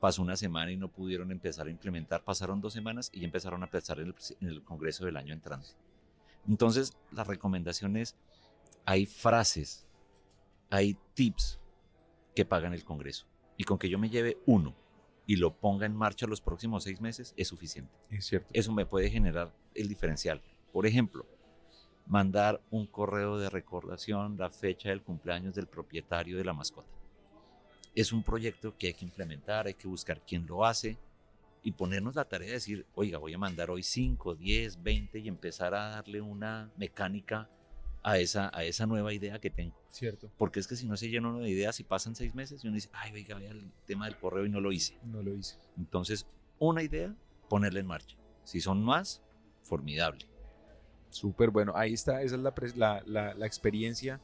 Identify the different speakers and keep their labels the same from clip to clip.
Speaker 1: pasó una semana y no pudieron empezar a implementar, pasaron dos semanas y empezaron a pensar en el, en el Congreso del año entrante. Entonces, la recomendación es, hay frases, hay tips que pagan el Congreso. Y con que yo me lleve uno y lo ponga en marcha los próximos seis meses es suficiente.
Speaker 2: Es cierto.
Speaker 1: Eso me puede generar el diferencial. Por ejemplo, mandar un correo de recordación, la fecha del cumpleaños del propietario de la mascota. Es un proyecto que hay que implementar, hay que buscar quién lo hace, y ponernos la tarea de decir, oiga, voy a mandar hoy 5, 10, 20 y empezar a darle una mecánica a esa, a esa nueva idea que tengo.
Speaker 2: Cierto.
Speaker 1: Porque es que si no se llena uno de ideas y pasan seis meses y uno dice, ay, oiga, vea el tema del correo y no lo hice.
Speaker 2: No lo hice.
Speaker 1: Entonces, una idea, ponerla en marcha. Si son más, formidable.
Speaker 2: Súper bueno. Ahí está, esa es la, la, la, la experiencia,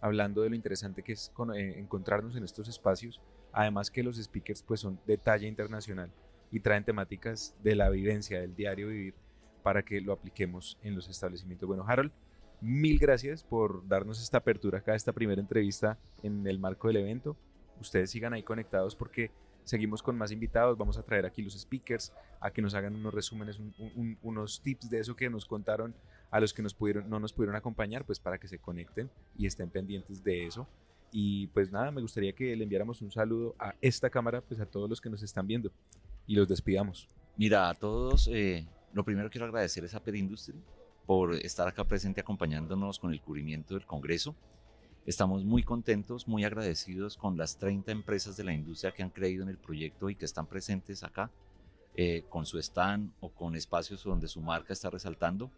Speaker 2: hablando de lo interesante que es eh, encontrarnos en estos espacios. Además que los speakers pues son de talla internacional y traen temáticas de la vivencia, del diario vivir, para que lo apliquemos en los establecimientos. Bueno, Harold, mil gracias por darnos esta apertura acá, esta primera entrevista en el marco del evento. Ustedes sigan ahí conectados porque seguimos con más invitados. Vamos a traer aquí los speakers a que nos hagan unos resúmenes, unos tips de eso que nos contaron a los que nos pudieron, no nos pudieron acompañar, pues para que se conecten y estén pendientes de eso. Y pues nada, me gustaría que le enviáramos un saludo a esta cámara, pues a todos los que nos están viendo y los despidamos.
Speaker 1: Mira, a todos, eh, lo primero quiero agradecer a Pet Industry por estar acá presente acompañándonos con el cubrimiento del Congreso. Estamos muy contentos, muy agradecidos con las 30 empresas de la industria que han creído en el proyecto y que están presentes acá, eh, con su stand o con espacios donde su marca está resaltando.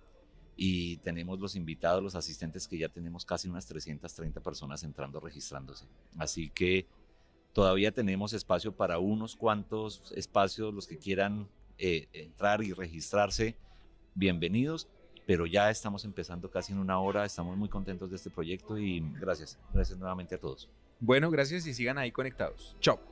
Speaker 1: Y tenemos los invitados, los asistentes, que ya tenemos casi unas 330 personas entrando, registrándose. Así que Todavía tenemos espacio para unos cuantos espacios, los que quieran eh, entrar y registrarse, bienvenidos, pero ya estamos empezando casi en una hora, estamos muy contentos de este proyecto y gracias, gracias nuevamente a todos.
Speaker 2: Bueno, gracias y sigan ahí conectados. Chao.